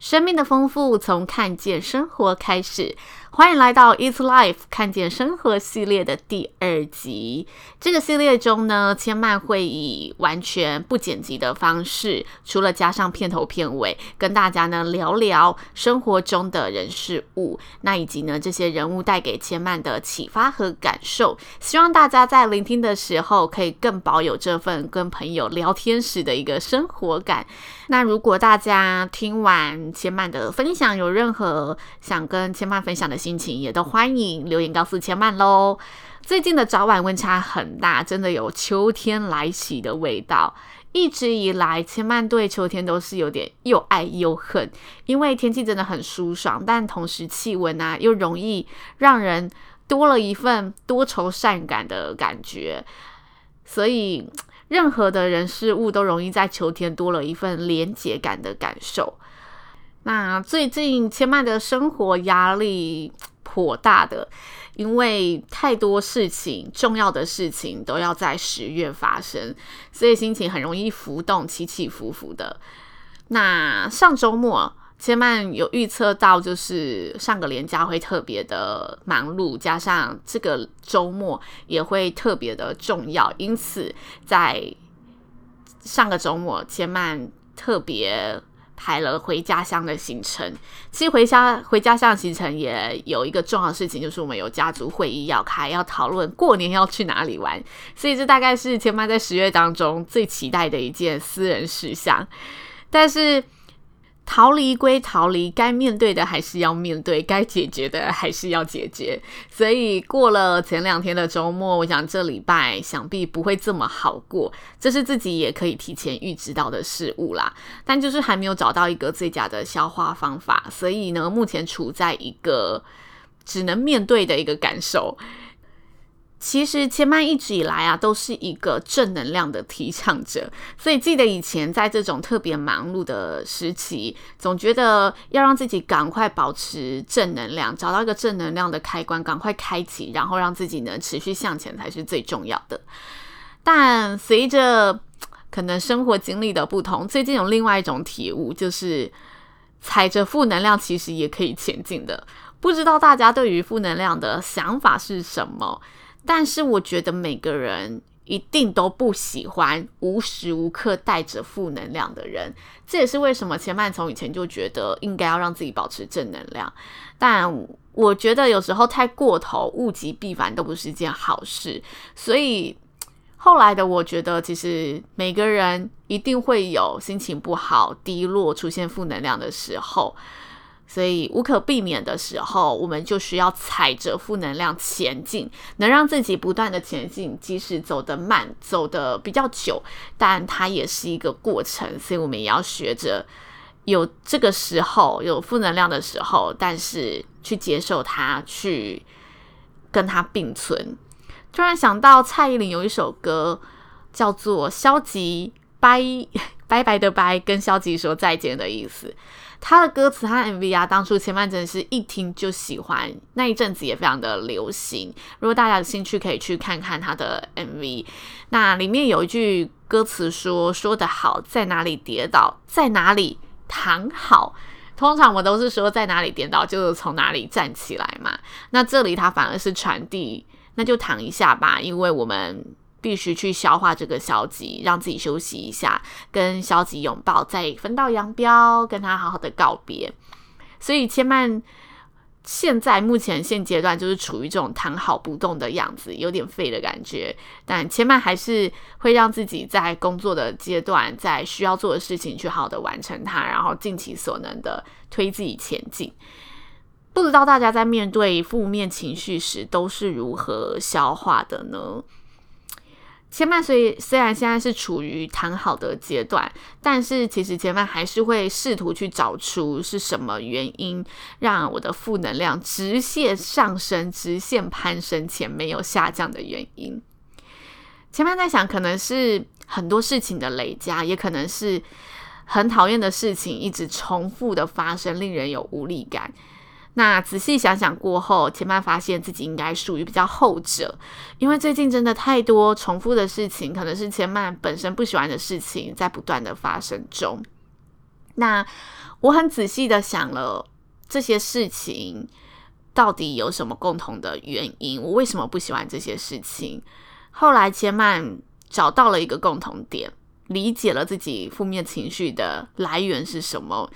生命的丰富从看见生活开始，欢迎来到 It's Life 看见生活系列的第二集。这个系列中呢，千嫚会以完全不剪辑的方式，除了加上片头片尾，跟大家呢聊聊生活中的人事物，那以及呢这些人物带给千嫚的启发和感受。希望大家在聆听的时候，可以更保有这份跟朋友聊天时的一个生活感。那如果大家听完千嫚的分享，有任何想跟千嫚分享的心情，也都欢迎留言告诉千曼喽。最近的早晚温差很大，真的有秋天来袭的味道。一直以来，千曼对秋天都是有点又爱又恨，因为天气真的很舒爽，但同时气温啊又容易让人多了一份多愁善感的感觉，所以。任何的人事物都容易在秋天多了一份连结感的感受。那最近千曼的生活压力颇大的，因为太多事情、重要的事情都要在十月发生，所以心情很容易浮动、起起伏伏的。那上周末。千曼有预测到，就是上个连假会特别的忙碌，加上这个周末也会特别的重要，因此在上个周末，千曼特别排了回家乡的行程。其实回家回家乡的行程也有一个重要的事情，就是我们有家族会议要开，要讨论过年要去哪里玩，所以这大概是前妈在十月当中最期待的一件私人事项，但是。逃离归逃离，该面对的还是要面对，该解决的还是要解决。所以过了前两天的周末，我想这礼拜想必不会这么好过，这是自己也可以提前预知到的事物啦。但就是还没有找到一个最佳的消化方法，所以呢，目前处在一个只能面对的一个感受。其实千嫚一直以来啊，都是一个正能量的提倡者，所以记得以前在这种特别忙碌的时期，总觉得要让自己赶快保持正能量，找到一个正能量的开关，赶快开启，然后让自己能持续向前才是最重要的。但随着可能生活经历的不同，最近有另外一种体悟，就是踩着负能量其实也可以前进的。不知道大家对于负能量的想法是什么？但是我觉得每个人一定都不喜欢无时无刻带着负能量的人，这也是为什么千嫚从以前就觉得应该要让自己保持正能量。但我觉得有时候太过头，物极必反都不是一件好事。所以后来的我觉得，其实每个人一定会有心情不好、低落、出现负能量的时候。所以无可避免的时候，我们就需要踩着负能量前进，能让自己不断的前进，即使走得慢，走得比较久，但它也是一个过程。所以我们也要学着有这个时候有负能量的时候，但是去接受它，去跟它并存。突然想到蔡依林有一首歌叫做《消极掰拜拜的拜》，跟消极说再见的意思。他的歌词和 MV 啊，当初千嫚真的是一听就喜欢，那一阵子也非常的流行。如果大家有兴趣，可以去看看他的 MV。那里面有一句歌词说：“说得好，在哪里跌倒，在哪里躺好。”通常我都是说在哪里跌倒，就从哪里站起来嘛。那这里他反而是传递，那就躺一下吧，因为我们。必须去消化这个消极，让自己休息一下，跟消极拥抱，再分道扬镳，跟他好好的告别。所以千曼现在目前现阶段就是处于这种躺好不动的样子，有点废的感觉。但千曼还是会让自己在工作的阶段，在需要做的事情去好好的完成它，然后尽其所能的推自己前进。不知道大家在面对负面情绪时都是如何消化的呢？前曼虽虽然现在是处于谈好的阶段，但是其实前曼还是会试图去找出是什么原因让我的负能量直线上升、直线攀升且没有下降的原因。前曼在想，可能是很多事情的累加，也可能是很讨厌的事情一直重复的发生，令人有无力感。那仔细想想过后，千曼发现自己应该属于比较后者，因为最近真的太多重复的事情，可能是千曼本身不喜欢的事情，在不断的发生中。那我很仔细的想了这些事情到底有什么共同的原因，我为什么不喜欢这些事情？后来千曼找到了一个共同点，理解了自己负面情绪的来源是什么。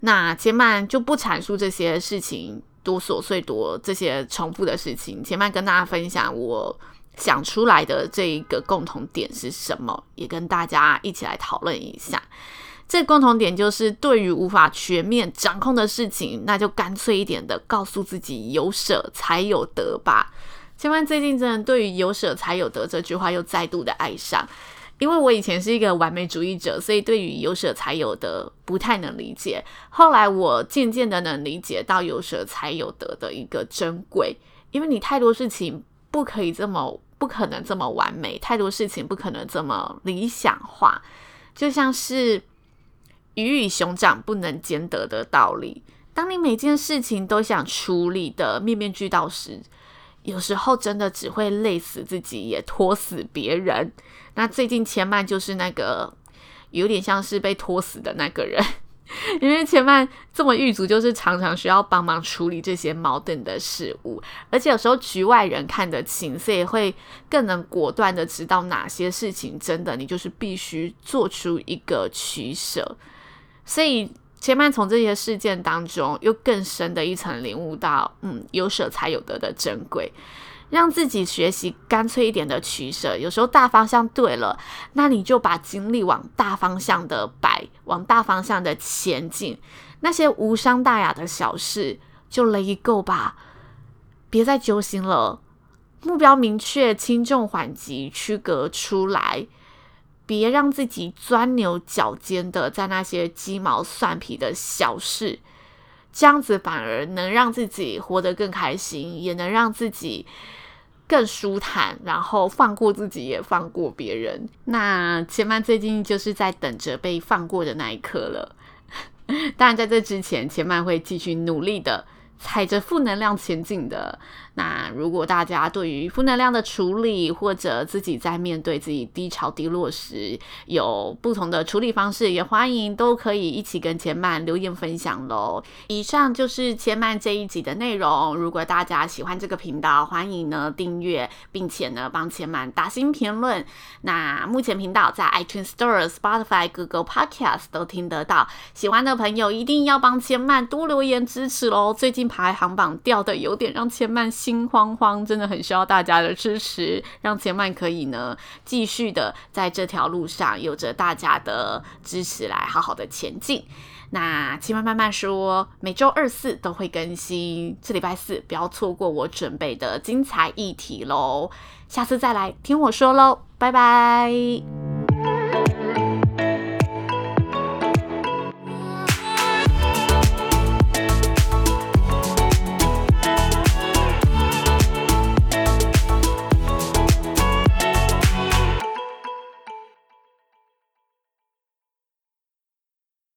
那千曼就不阐述这些事情多琐碎多这些重复的事情，千曼跟大家分享我想出来的这一个共同点是什么，也跟大家一起来讨论一下。这共同点就是对于无法全面掌控的事情，那就干脆一点的告诉自己有舍才有得吧。千曼最近真的对于有舍才有得这句话又再度的爱上。因为我以前是一个完美主义者，所以对于有舍才有得不太能理解。后来我渐渐的能理解到有舍才有得的一个珍贵，因为你太多事情不可以这么，不可能这么完美，太多事情不可能这么理想化，就像是鱼与熊掌不能兼得的道理。当你每件事情都想处理的面面俱到时，有时候真的只会累死自己，也拖死别人。那最近千曼就是那个有点像是被拖死的那个人，因为千曼这么狱卒，就是常常需要帮忙处理这些矛盾的事物，而且有时候局外人看得清，所以会更能果断的知道哪些事情真的你就是必须做出一个取舍，所以。千曼从这些事件当中，又更深的一层领悟到，嗯，有舍才有得的珍贵，让自己学习干脆一点的取舍。有时候大方向对了，那你就把精力往大方向的摆，往大方向的前进。那些无伤大雅的小事，就 let it go 吧，别再揪心了。目标明确，轻重缓急区隔出来。别让自己钻牛角尖的在那些鸡毛蒜皮的小事，这样子反而能让自己活得更开心，也能让自己更舒坦，然后放过自己，也放过别人。那千曼最近就是在等着被放过的那一刻了。当然，在这之前，千曼会继续努力的。踩着负能量前进的。那如果大家对于负能量的处理，或者自己在面对自己低潮低落时有不同的处理方式，也欢迎都可以一起跟千曼留言分享喽。以上就是千曼这一集的内容。如果大家喜欢这个频道，欢迎呢订阅，并且呢帮千曼打新评论。那目前频道在 iTunes Store、Spotify、Google Podcast 都听得到。喜欢的朋友一定要帮千曼多留言支持喽。最近排行榜掉的有点让千曼心慌慌，真的很需要大家的支持，让千曼可以呢继续的在这条路上有着大家的支持来好好的前进。那千曼慢慢说，每周二四都会更新，这礼拜四不要错过我准备的精彩议题喽。下次再来听我说喽，拜拜。